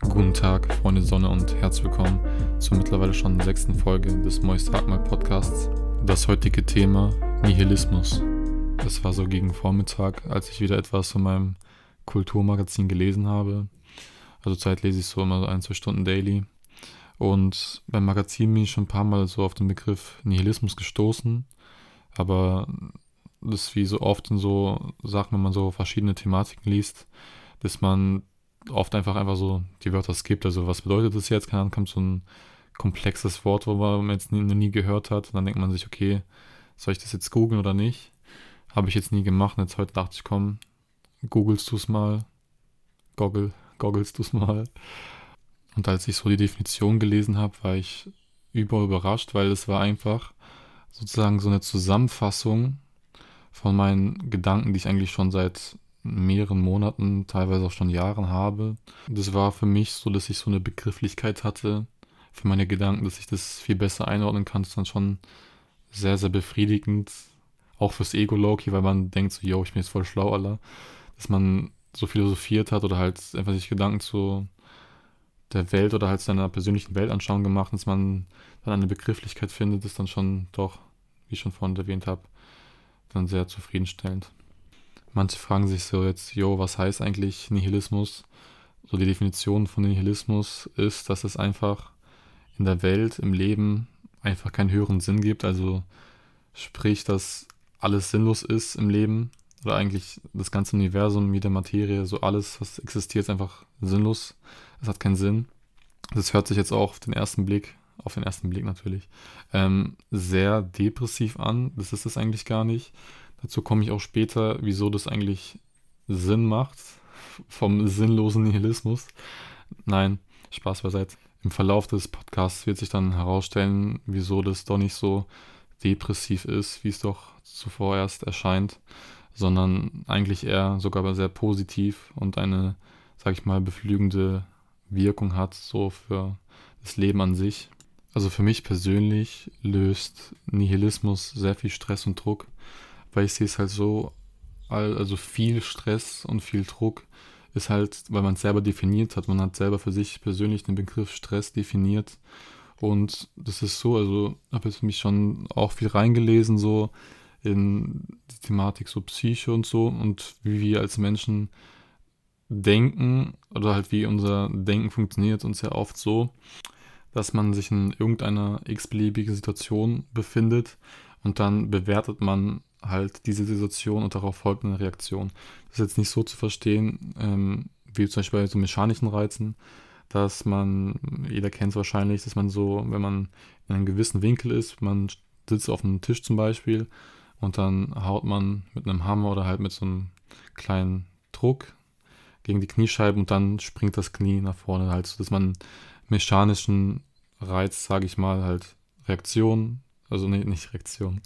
Guten Tag, Freunde Sonne und herzlich willkommen zur mittlerweile schon sechsten Folge des Moist Hartmal Podcasts. Das heutige Thema Nihilismus. Es war so gegen Vormittag, als ich wieder etwas von meinem Kulturmagazin gelesen habe. Also Zeit lese ich so immer so ein, zwei Stunden daily. Und beim Magazin bin ich schon ein paar Mal so auf den Begriff Nihilismus gestoßen. Aber das ist wie so oft in so Sachen, wenn man so verschiedene Thematiken liest, dass man oft einfach einfach so die Wörter skippt. Also was bedeutet das jetzt? Keine Ahnung, kommt so ein komplexes Wort, wo man jetzt nie, noch nie gehört hat. Und dann denkt man sich, okay, soll ich das jetzt googeln oder nicht? Habe ich jetzt nie gemacht. Und jetzt heute dachte ich, komm, googelst du es mal. Goggle, goggelst du es mal. Und als ich so die Definition gelesen habe, war ich über überrascht, weil es war einfach sozusagen so eine Zusammenfassung von meinen Gedanken, die ich eigentlich schon seit mehreren Monaten, teilweise auch schon Jahren habe. Das war für mich so, dass ich so eine Begrifflichkeit hatte für meine Gedanken, dass ich das viel besser einordnen kann. Das ist dann schon sehr, sehr befriedigend. Auch fürs Ego Loki, weil man denkt so, yo, ich bin jetzt voll schlau, aller. Dass man so philosophiert hat oder halt einfach sich Gedanken zu der Welt oder halt seiner persönlichen Weltanschauung gemacht, dass man dann eine Begrifflichkeit findet, ist dann schon doch, wie ich schon vorhin erwähnt habe, dann sehr zufriedenstellend. Manche fragen sich so jetzt, jo, was heißt eigentlich Nihilismus? So die Definition von Nihilismus ist, dass es einfach in der Welt, im Leben einfach keinen höheren Sinn gibt. Also sprich, dass alles sinnlos ist im Leben oder eigentlich das ganze Universum, jede Materie, so alles, was existiert, ist einfach sinnlos. Es hat keinen Sinn. Das hört sich jetzt auch auf den ersten Blick, auf den ersten Blick natürlich, ähm, sehr depressiv an. Das ist es eigentlich gar nicht. Dazu komme ich auch später, wieso das eigentlich Sinn macht vom sinnlosen Nihilismus. Nein, Spaß beiseite. Im Verlauf des Podcasts wird sich dann herausstellen, wieso das doch nicht so depressiv ist, wie es doch zuvor erst erscheint, sondern eigentlich eher sogar sehr positiv und eine, sag ich mal, beflügende Wirkung hat, so für das Leben an sich. Also für mich persönlich löst Nihilismus sehr viel Stress und Druck weil ich sehe es halt so, also viel Stress und viel Druck ist halt, weil man es selber definiert hat. Man hat selber für sich persönlich den Begriff Stress definiert. Und das ist so, also habe jetzt mich schon auch viel reingelesen, so in die Thematik so Psyche und so und wie wir als Menschen denken oder halt wie unser Denken funktioniert und sehr oft so, dass man sich in irgendeiner x-beliebigen Situation befindet und dann bewertet man halt diese Situation und darauf folgt eine Reaktion. Das ist jetzt nicht so zu verstehen, ähm, wie zum Beispiel bei so mechanischen Reizen, dass man, jeder kennt es wahrscheinlich, dass man so, wenn man in einem gewissen Winkel ist, man sitzt auf einem Tisch zum Beispiel und dann haut man mit einem Hammer oder halt mit so einem kleinen Druck gegen die Kniescheibe und dann springt das Knie nach vorne halt, so dass man mechanischen Reiz, sage ich mal, halt Reaktion also nicht, nicht Reaktion,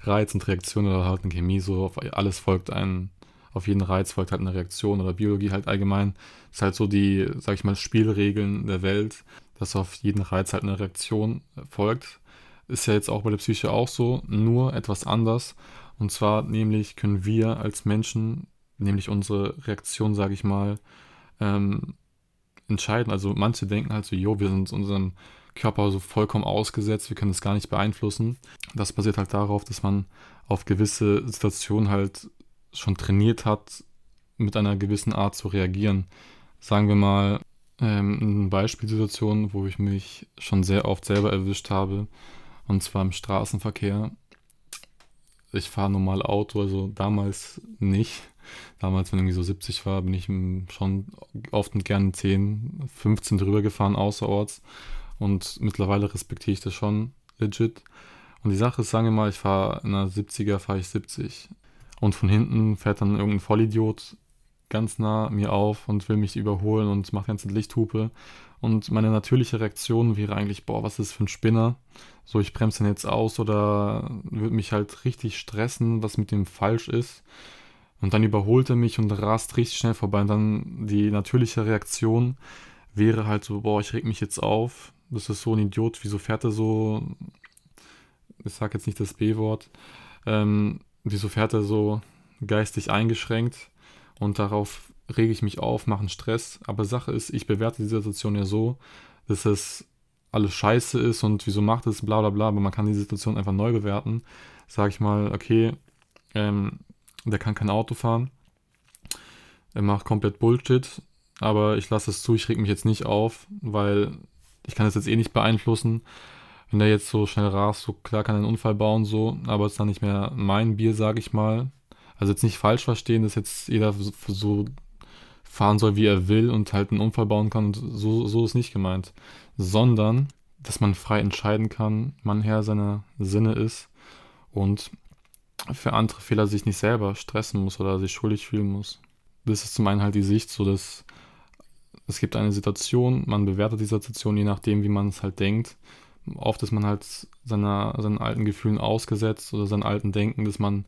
Reiz und Reaktion oder halt eine Chemie, so auf alles folgt ein, auf jeden Reiz folgt halt eine Reaktion oder Biologie halt allgemein. Das ist halt so die, sag ich mal, Spielregeln der Welt, dass auf jeden Reiz halt eine Reaktion folgt. Ist ja jetzt auch bei der Psyche auch so, nur etwas anders. Und zwar nämlich können wir als Menschen, nämlich unsere Reaktion, sage ich mal, ähm, entscheiden. Also manche denken halt so, jo, wir sind unserem Körper so vollkommen ausgesetzt, wir können das gar nicht beeinflussen. Das basiert halt darauf, dass man auf gewisse Situationen halt schon trainiert hat, mit einer gewissen Art zu reagieren. Sagen wir mal ähm, eine Beispielsituation, wo ich mich schon sehr oft selber erwischt habe, und zwar im Straßenverkehr. Ich fahre normal Auto, also damals nicht. Damals, wenn irgendwie so 70 war, bin ich schon oft und gerne 10, 15 drüber gefahren außerorts. Und mittlerweile respektiere ich das schon legit. Und die Sache ist, sagen wir mal, ich fahre in einer 70er, fahre ich 70. Und von hinten fährt dann irgendein Vollidiot ganz nah mir auf und will mich überholen und macht ganze Lichthupe. Und meine natürliche Reaktion wäre eigentlich, boah, was ist das für ein Spinner? So, ich bremse den jetzt aus oder würde mich halt richtig stressen, was mit dem falsch ist. Und dann überholt er mich und rast richtig schnell vorbei. Und dann die natürliche Reaktion wäre halt so, boah, ich reg mich jetzt auf, das ist so ein Idiot, wieso fährt er so, ich sag jetzt nicht das B-Wort, ähm, wieso fährt er so geistig eingeschränkt und darauf rege ich mich auf, mache einen Stress. Aber Sache ist, ich bewerte die Situation ja so, dass es alles scheiße ist und wieso macht es, bla bla bla, aber man kann die Situation einfach neu bewerten. Sag ich mal, okay, ähm, der kann kein Auto fahren, er macht komplett Bullshit, aber ich lasse es zu, ich reg mich jetzt nicht auf, weil ich kann es jetzt eh nicht beeinflussen. Wenn der jetzt so schnell rast, so klar kann er einen Unfall bauen, so, aber es ist dann nicht mehr mein Bier, sag ich mal. Also jetzt nicht falsch verstehen, dass jetzt jeder so fahren soll, wie er will und halt einen Unfall bauen kann und so, so ist nicht gemeint. Sondern, dass man frei entscheiden kann, man Herr seiner Sinne ist und für andere Fehler sich nicht selber stressen muss oder sich schuldig fühlen muss. Das ist zum einen halt die Sicht, so dass es gibt eine Situation, man bewertet die Situation je nachdem, wie man es halt denkt. Oft ist man halt seiner, seinen alten Gefühlen ausgesetzt oder seinen alten Denken, dass man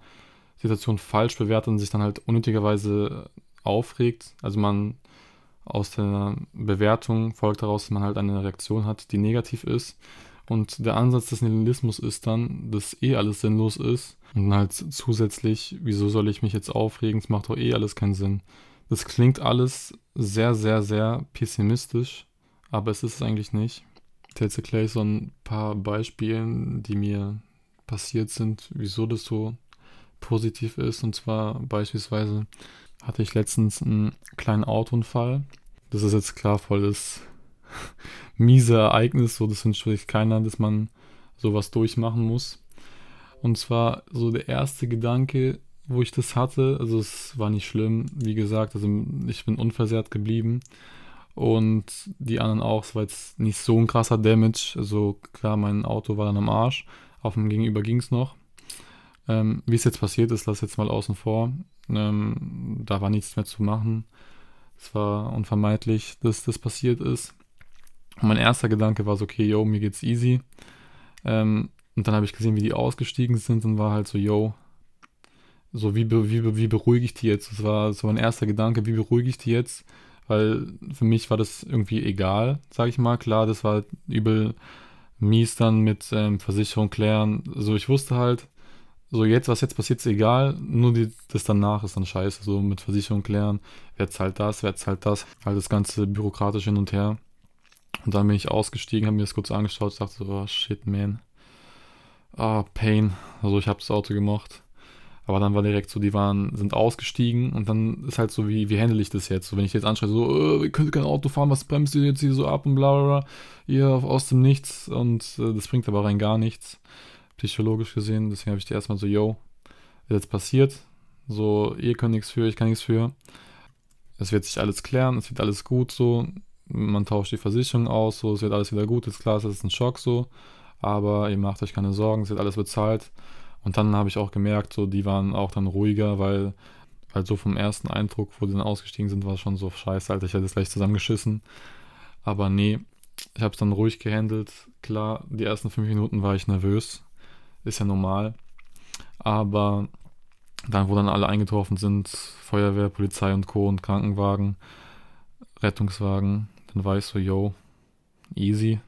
Situationen falsch bewertet und sich dann halt unnötigerweise aufregt. Also man aus der Bewertung folgt daraus, dass man halt eine Reaktion hat, die negativ ist. Und der Ansatz des Nihilismus ist dann, dass eh alles sinnlos ist. Und halt zusätzlich, wieso soll ich mich jetzt aufregen? Es macht doch eh alles keinen Sinn. Das klingt alles sehr, sehr, sehr pessimistisch, aber es ist es eigentlich nicht. Ich jetzt erkläre ich so ein paar Beispiele, die mir passiert sind, wieso das so positiv ist. Und zwar beispielsweise hatte ich letztens einen kleinen Autounfall. Das ist jetzt klar voll das miese Ereignis, so das sich keiner, dass man sowas durchmachen muss. Und zwar so der erste Gedanke, wo ich das hatte, also es war nicht schlimm, wie gesagt, also ich bin unversehrt geblieben und die anderen auch, es war jetzt nicht so ein krasser Damage, also klar, mein Auto war dann am Arsch, auf dem Gegenüber ging es noch. Ähm, wie es jetzt passiert ist, lass jetzt mal außen vor. Ähm, da war nichts mehr zu machen. Es war unvermeidlich, dass das passiert ist. Und mein erster Gedanke war so, okay, yo, mir geht's easy. Ähm, und dann habe ich gesehen, wie die ausgestiegen sind und war halt so, yo, so wie, wie, wie beruhige ich die jetzt? Das war so mein erster Gedanke, wie beruhige ich die jetzt? Weil für mich war das irgendwie egal, sag ich mal. Klar, das war übel mies dann mit ähm, Versicherung klären. So, ich wusste halt, so jetzt, was jetzt passiert, ist egal, nur die, das danach ist dann scheiße, so mit Versicherung klären, wer zahlt das, wer zahlt das, halt das ganze bürokratisch hin und her. Und dann bin ich ausgestiegen, habe mir das kurz angeschaut, dachte so, oh shit, man. Ah, oh, Pain. Also ich habe das Auto gemocht. Aber dann war direkt so, die waren, sind ausgestiegen und dann ist halt so, wie, wie handle ich das jetzt? So, wenn ich jetzt anschreie, so, äh, ihr könnt kein Auto fahren, was bremst ihr jetzt hier so ab und bla bla bla, ihr aus dem Nichts und äh, das bringt aber rein gar nichts psychologisch gesehen. Deswegen habe ich die erstmal so, yo, ist jetzt passiert. So, ihr könnt nichts für, ich kann nichts für. Es wird sich alles klären, es wird alles gut so. Man tauscht die Versicherung aus, so, es wird alles wieder gut. Ist klar, es ist ein Schock so. Aber ihr macht euch keine Sorgen, es wird alles bezahlt. Und dann habe ich auch gemerkt, so, die waren auch dann ruhiger, weil halt so vom ersten Eindruck, wo die dann ausgestiegen sind, war schon so scheiße, Alter, ich hätte es gleich zusammengeschissen. Aber nee, ich habe es dann ruhig gehandelt. Klar, die ersten fünf Minuten war ich nervös, ist ja normal. Aber dann, wo dann alle eingetroffen sind, Feuerwehr, Polizei und Co. und Krankenwagen, Rettungswagen, dann war ich so, yo, easy.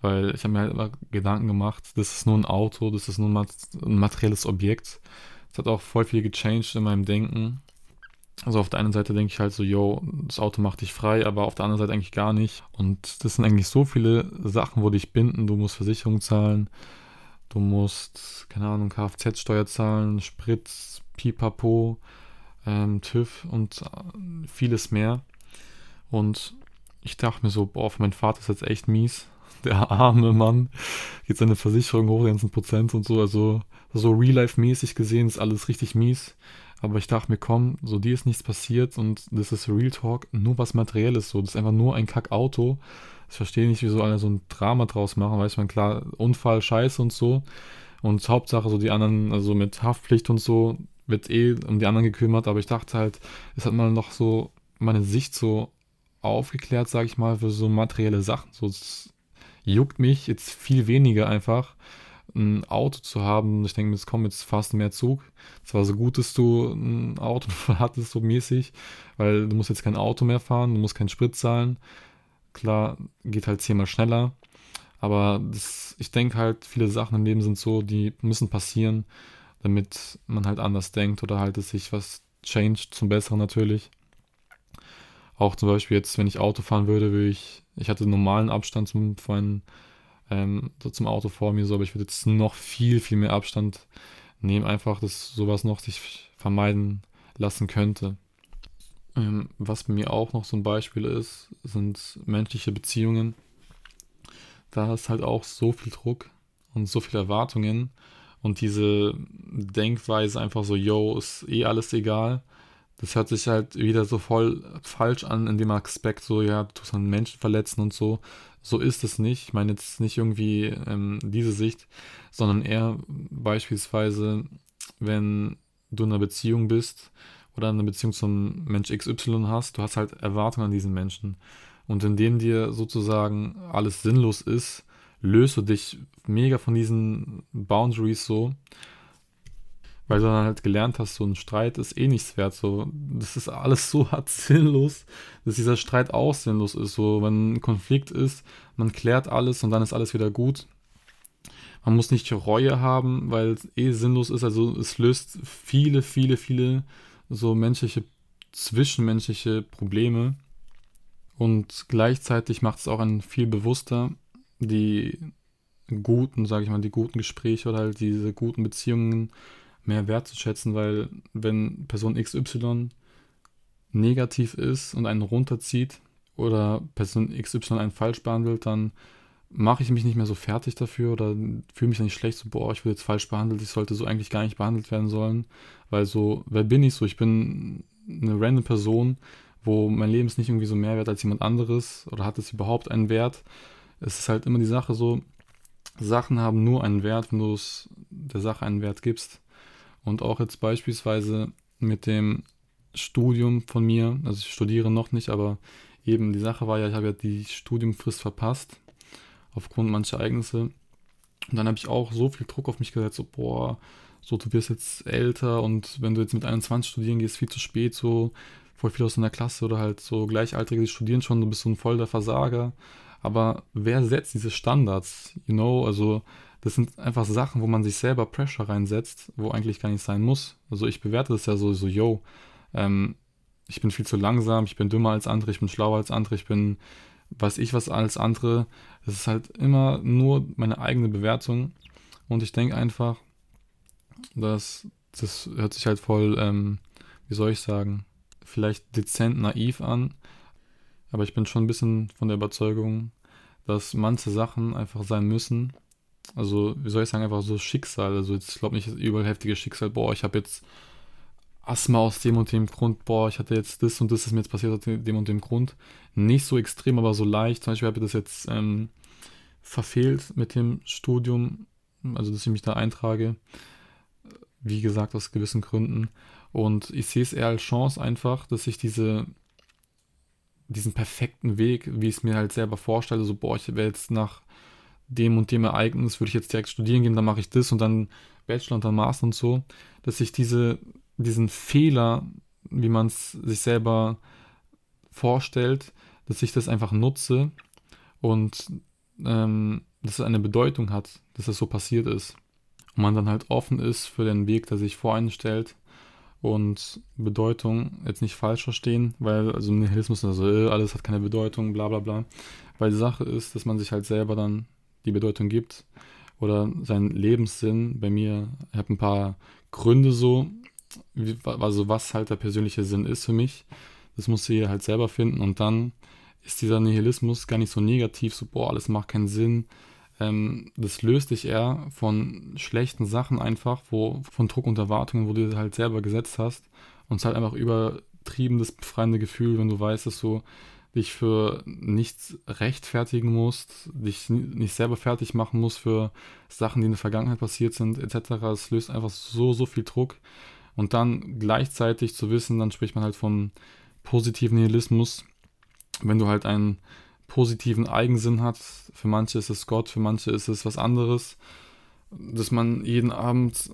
Weil ich habe mir halt immer Gedanken gemacht, das ist nur ein Auto, das ist nur ein materielles Objekt. Es hat auch voll viel gechanged in meinem Denken. Also auf der einen Seite denke ich halt so, yo, das Auto macht dich frei, aber auf der anderen Seite eigentlich gar nicht. Und das sind eigentlich so viele Sachen, wo dich binden. Du musst Versicherung zahlen, Du musst, keine Ahnung, Kfz-Steuer zahlen, Sprit, Pipapo, ähm, TÜV und äh, vieles mehr. Und ich dachte mir so, boah, für meinen Vater ist jetzt echt mies. Der arme Mann. Geht seine Versicherung hoch, die ganzen Prozent und so. Also, so real-life-mäßig gesehen ist alles richtig mies. Aber ich dachte mir, komm, so dir ist nichts passiert und das ist Real Talk, nur was Materielles so. Das ist einfach nur ein Kack-Auto. Ich verstehe nicht, wieso alle so ein Drama draus machen. Weiß man, klar, Unfall, Scheiße und so. Und Hauptsache, so die anderen, also mit Haftpflicht und so, wird eh um die anderen gekümmert. Aber ich dachte halt, es hat mal noch so meine Sicht so aufgeklärt, sage ich mal, für so materielle Sachen. So, juckt mich jetzt viel weniger einfach, ein Auto zu haben. Ich denke, es kommt jetzt fast mehr Zug. Es war so gut, dass du ein Auto hattest, so mäßig, weil du musst jetzt kein Auto mehr fahren, du musst keinen Sprit zahlen. Klar, geht halt zehnmal schneller. Aber das, ich denke halt, viele Sachen im Leben sind so, die müssen passieren, damit man halt anders denkt oder halt es sich was changed zum Besseren natürlich. Auch zum Beispiel jetzt, wenn ich Auto fahren würde, würde ich, ich hatte normalen Abstand zum, vorhin, ähm, so zum Auto vor mir, so, aber ich würde jetzt noch viel, viel mehr Abstand nehmen, einfach, dass sowas noch sich vermeiden lassen könnte. Ähm, was bei mir auch noch so ein Beispiel ist, sind menschliche Beziehungen. Da ist halt auch so viel Druck und so viele Erwartungen und diese Denkweise einfach so, yo, ist eh alles egal. Das hört sich halt wieder so voll falsch an in dem Aspekt, so, ja, du tust einen Menschen verletzen und so. So ist es nicht. Ich meine jetzt nicht irgendwie ähm, diese Sicht, sondern eher beispielsweise, wenn du in einer Beziehung bist oder eine Beziehung zum Mensch XY hast, du hast halt Erwartungen an diesen Menschen. Und indem dir sozusagen alles sinnlos ist, löst du dich mega von diesen Boundaries so, weil du dann halt gelernt hast, so ein Streit ist eh nichts wert. So, das ist alles so hart sinnlos, dass dieser Streit auch sinnlos ist. So, wenn ein Konflikt ist, man klärt alles und dann ist alles wieder gut. Man muss nicht Reue haben, weil es eh sinnlos ist. Also es löst viele, viele, viele so menschliche, zwischenmenschliche Probleme. Und gleichzeitig macht es auch einen viel bewusster, die guten, sage ich mal, die guten Gespräche oder halt diese guten Beziehungen mehr wertzuschätzen, weil wenn Person XY negativ ist und einen runterzieht oder Person XY einen falsch behandelt, dann mache ich mich nicht mehr so fertig dafür oder fühle mich dann nicht schlecht, so, boah, ich wurde jetzt falsch behandelt, ich sollte so eigentlich gar nicht behandelt werden sollen, weil so, wer bin ich so? Ich bin eine random Person, wo mein Leben ist nicht irgendwie so mehr wert als jemand anderes oder hat es überhaupt einen Wert? es ist halt immer die Sache so, Sachen haben nur einen Wert, wenn du der Sache einen Wert gibst. Und auch jetzt beispielsweise mit dem Studium von mir, also ich studiere noch nicht, aber eben die Sache war ja, ich habe ja die Studiumfrist verpasst, aufgrund mancher Ereignisse. Und dann habe ich auch so viel Druck auf mich gesetzt, so, boah, so, du wirst jetzt älter und wenn du jetzt mit 21 studieren gehst, viel zu spät, so, voll viel aus deiner Klasse oder halt so Gleichaltrige, die studieren schon, du bist so ein voller Versager. Aber wer setzt diese Standards? You know, also das sind einfach Sachen, wo man sich selber Pressure reinsetzt, wo eigentlich gar nicht sein muss. Also ich bewerte das ja so, so yo, ähm, ich bin viel zu langsam, ich bin dümmer als andere, ich bin schlauer als andere, ich bin, weiß ich was als andere. Das ist halt immer nur meine eigene Bewertung. Und ich denke einfach, dass das hört sich halt voll, ähm, wie soll ich sagen, vielleicht dezent naiv an, aber ich bin schon ein bisschen von der Überzeugung, dass manche Sachen einfach sein müssen. Also, wie soll ich sagen, einfach so Schicksal. Also, jetzt, ich glaube nicht, überall heftiges Schicksal. Boah, ich habe jetzt Asthma aus dem und dem Grund. Boah, ich hatte jetzt das und das ist mir jetzt passiert aus dem und dem Grund. Nicht so extrem, aber so leicht. Zum Beispiel habe ich das jetzt ähm, verfehlt mit dem Studium. Also, dass ich mich da eintrage. Wie gesagt, aus gewissen Gründen. Und ich sehe es eher als Chance einfach, dass ich diese diesen perfekten Weg, wie ich es mir halt selber vorstelle, so, boah, ich werde jetzt nach dem und dem Ereignis, würde ich jetzt direkt studieren gehen, dann mache ich das und dann Bachelor und dann Master und so, dass ich diese, diesen Fehler, wie man es sich selber vorstellt, dass ich das einfach nutze und ähm, dass es eine Bedeutung hat, dass es so passiert ist. Und man dann halt offen ist für den Weg, der sich vor einen stellt und Bedeutung jetzt nicht falsch verstehen, weil also Nihilismus also äh, alles hat keine Bedeutung, bla bla bla. Weil die Sache ist, dass man sich halt selber dann die Bedeutung gibt oder seinen Lebenssinn. Bei mir, ich habe ein paar Gründe so, wie, also was halt der persönliche Sinn ist für mich. Das muss ich halt selber finden und dann ist dieser Nihilismus gar nicht so negativ, so boah, alles macht keinen Sinn, ähm, das löst dich eher von schlechten Sachen einfach, wo, von Druck und Erwartungen, wo du dir halt selber gesetzt hast. Und es halt einfach übertrieben das befreiende Gefühl, wenn du weißt, dass du dich für nichts rechtfertigen musst, dich nicht selber fertig machen musst für Sachen, die in der Vergangenheit passiert sind, etc. Es löst einfach so, so viel Druck. Und dann gleichzeitig zu wissen, dann spricht man halt vom positiven Nihilismus, wenn du halt ein positiven Eigensinn hat. Für manche ist es Gott, für manche ist es was anderes. Dass man jeden Abend,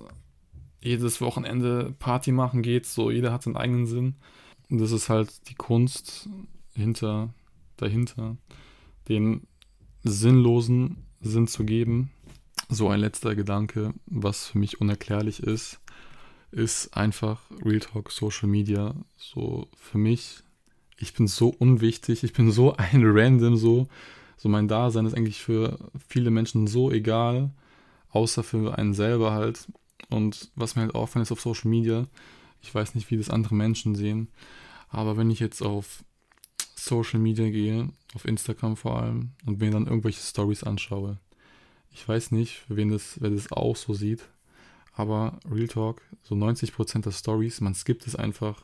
jedes Wochenende Party machen geht, so jeder hat seinen eigenen Sinn. Und das ist halt die Kunst hinter, dahinter, dem sinnlosen Sinn zu geben. So ein letzter Gedanke, was für mich unerklärlich ist, ist einfach Real Talk Social Media. So für mich ich bin so unwichtig, ich bin so ein Random, so, so mein Dasein ist eigentlich für viele Menschen so egal, außer für einen selber halt. Und was mir halt auffällt ist auf Social Media, ich weiß nicht, wie das andere Menschen sehen, aber wenn ich jetzt auf Social Media gehe, auf Instagram vor allem, und mir dann irgendwelche Stories anschaue, ich weiß nicht, wen das, wer das auch so sieht, aber Real Talk, so 90% der Stories, man skippt es einfach.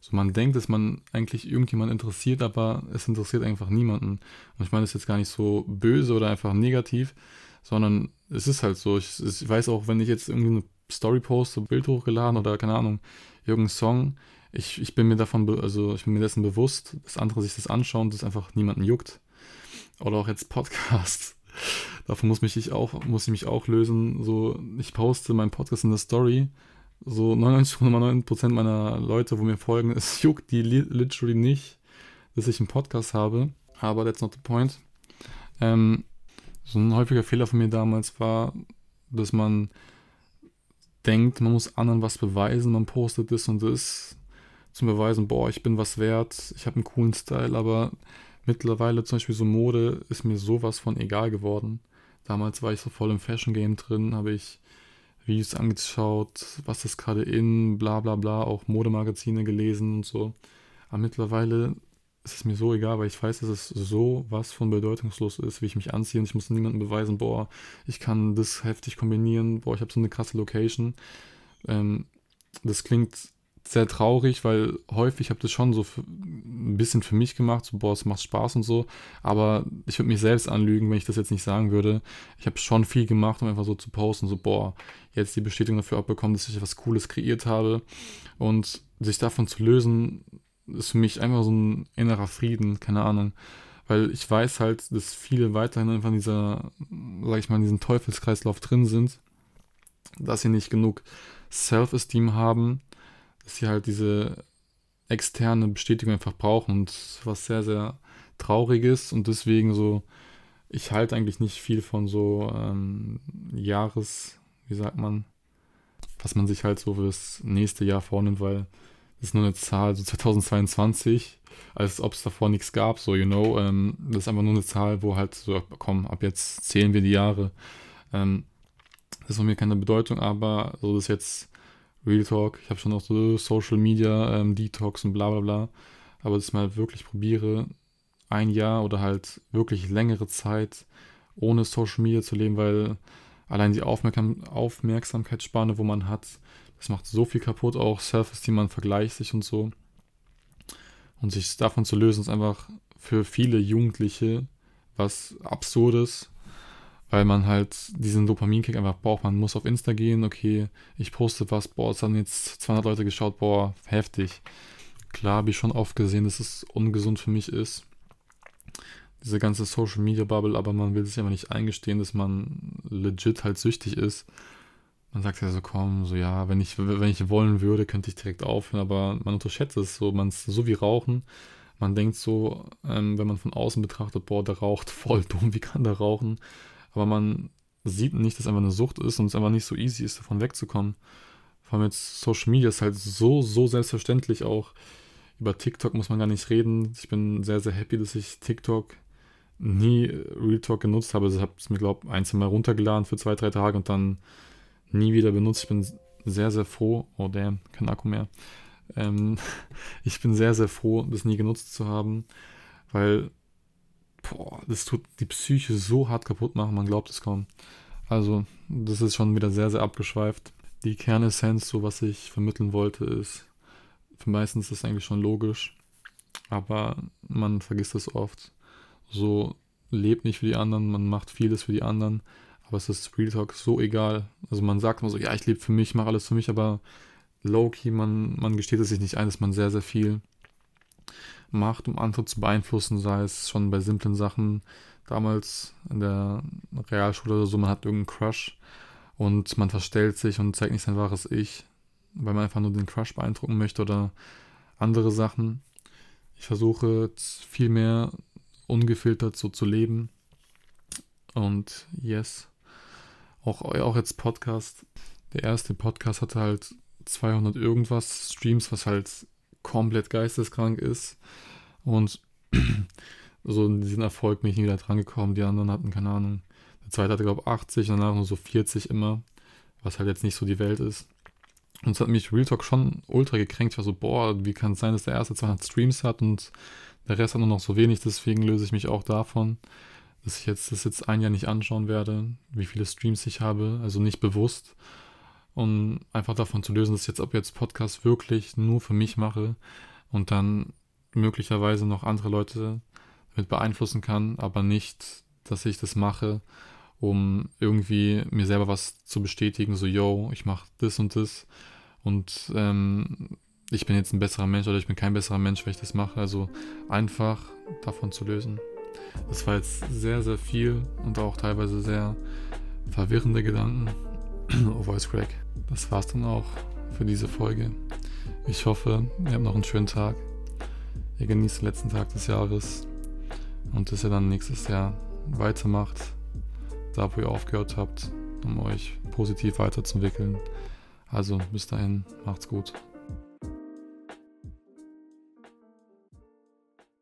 So man denkt, dass man eigentlich irgendjemand interessiert, aber es interessiert einfach niemanden. Und ich meine das ist jetzt gar nicht so böse oder einfach negativ, sondern es ist halt so. Ich, ich weiß auch, wenn ich jetzt irgendwie eine Story poste, Bild hochgeladen oder keine Ahnung, irgendein Song, ich, ich bin mir davon, also ich bin mir dessen bewusst, dass andere sich das anschauen, dass einfach niemanden juckt. Oder auch jetzt Podcasts. Davon muss, mich ich auch, muss ich mich auch lösen. So, ich poste meinen Podcast in der Story. So 99,9% meiner Leute, wo mir folgen, es juckt die literally nicht, dass ich einen Podcast habe. Aber that's not the point. Ähm, so ein häufiger Fehler von mir damals war, dass man denkt, man muss anderen was beweisen, man postet das und das zum Beweisen, boah, ich bin was wert, ich habe einen coolen Style, aber mittlerweile zum Beispiel so Mode ist mir sowas von egal geworden. Damals war ich so voll im Fashion Game drin, habe ich Videos angeschaut, was ist gerade in, bla bla bla, auch Modemagazine gelesen und so. Aber mittlerweile ist es mir so egal, weil ich weiß, dass es so was von bedeutungslos ist, wie ich mich anziehe und ich muss niemandem beweisen, boah, ich kann das heftig kombinieren, boah, ich habe so eine krasse Location. Ähm, das klingt sehr traurig, weil häufig habe das schon so ein bisschen für mich gemacht, so boah, es macht Spaß und so, aber ich würde mich selbst anlügen, wenn ich das jetzt nicht sagen würde. Ich habe schon viel gemacht, um einfach so zu posten, so boah, jetzt die Bestätigung dafür abbekommen, dass ich etwas Cooles kreiert habe und sich davon zu lösen, ist für mich einfach so ein innerer Frieden, keine Ahnung. Weil ich weiß halt, dass viele weiterhin einfach in dieser, sag ich mal, in diesem Teufelskreislauf drin sind, dass sie nicht genug Self-Esteem haben, dass sie halt diese externe Bestätigung einfach brauchen und was sehr, sehr traurig ist und deswegen so, ich halte eigentlich nicht viel von so ähm, Jahres, wie sagt man, was man sich halt so für das nächste Jahr vornimmt, weil das ist nur eine Zahl, so 2022, als ob es davor nichts gab, so, you know, ähm, das ist einfach nur eine Zahl, wo halt so, komm, ab jetzt zählen wir die Jahre. Ähm, das ist von mir keine Bedeutung, aber so das jetzt Real Talk. Ich habe schon auch so Social Media ähm, Detox und bla bla bla. Aber dass ich mal wirklich probiere, ein Jahr oder halt wirklich längere Zeit ohne Social Media zu leben, weil allein die Aufmerksam Aufmerksamkeitsspanne, wo man hat, das macht so viel kaputt, auch Self-Esteem, man vergleicht sich und so. Und sich davon zu lösen, ist einfach für viele Jugendliche was Absurdes, weil man halt diesen Dopaminkick einfach braucht. Man muss auf Insta gehen, okay, ich poste was, boah, es haben jetzt 200 Leute geschaut, boah, heftig. Klar habe ich schon oft gesehen, dass es ungesund für mich ist. Diese ganze Social Media Bubble, aber man will sich einfach nicht eingestehen, dass man legit halt süchtig ist. Man sagt ja so, komm, so ja, wenn ich, wenn ich wollen würde, könnte ich direkt aufhören, aber man unterschätzt es so, man ist so wie Rauchen. Man denkt so, ähm, wenn man von außen betrachtet, boah, der raucht voll dumm, wie kann der rauchen? Aber man sieht nicht, dass es einfach eine Sucht ist und es einfach nicht so easy ist, davon wegzukommen. Vor allem jetzt Social Media ist halt so, so selbstverständlich auch. Über TikTok muss man gar nicht reden. Ich bin sehr, sehr happy, dass ich TikTok nie Real Talk genutzt habe. Also ich habe es mir, glaube ich, ein, zwei Mal runtergeladen für zwei, drei Tage und dann nie wieder benutzt. Ich bin sehr, sehr froh. Oh, damn, kein Akku mehr. Ähm, ich bin sehr, sehr froh, das nie genutzt zu haben, weil boah, das tut die Psyche so hart kaputt machen, man glaubt es kaum. Also, das ist schon wieder sehr, sehr abgeschweift. Die Kernessenz, so was ich vermitteln wollte, ist, für meistens ist eigentlich schon logisch, aber man vergisst es oft. So, lebt nicht für die anderen, man macht vieles für die anderen, aber es ist Real Talk so egal. Also man sagt immer so, ja, ich lebe für mich, mache alles für mich, aber low-key, man, man gesteht es sich nicht ein, dass man sehr, sehr viel macht, um andere zu beeinflussen, sei es schon bei simplen Sachen, damals in der Realschule oder so, man hat irgendeinen Crush und man verstellt sich und zeigt nicht sein wahres Ich, weil man einfach nur den Crush beeindrucken möchte oder andere Sachen. Ich versuche viel mehr ungefiltert so zu leben. Und yes, auch, auch jetzt Podcast. Der erste Podcast hatte halt 200 irgendwas Streams, was halt komplett geisteskrank ist. Und so in diesen Erfolg bin ich nie wieder dran gekommen. Die anderen hatten, keine Ahnung, der zweite hatte, glaube ich, 80 und danach nur so 40 immer, was halt jetzt nicht so die Welt ist. Und es hat mich Real Talk schon ultra gekränkt. Ich war so, boah, wie kann es sein, dass der erste 200 Streams hat und der Rest hat nur noch so wenig. Deswegen löse ich mich auch davon, dass ich jetzt das jetzt ein Jahr nicht anschauen werde, wie viele Streams ich habe. Also nicht bewusst. Und einfach davon zu lösen, dass ich jetzt ab jetzt Podcast wirklich nur für mich mache und dann möglicherweise noch andere Leute mit beeinflussen kann, aber nicht, dass ich das mache, um irgendwie mir selber was zu bestätigen, so, yo, ich mache das und das und ähm, ich bin jetzt ein besserer Mensch oder ich bin kein besserer Mensch, weil ich das mache. Also einfach davon zu lösen. Das war jetzt sehr, sehr viel und auch teilweise sehr verwirrende Gedanken. oh, Voice Crack. Das war's dann auch für diese Folge. Ich hoffe, ihr habt noch einen schönen Tag. Ihr genießt den letzten Tag des Jahres und dass ihr dann nächstes Jahr weitermacht, da wo ihr aufgehört habt, um euch positiv weiterzuentwickeln. Also bis dahin, macht's gut.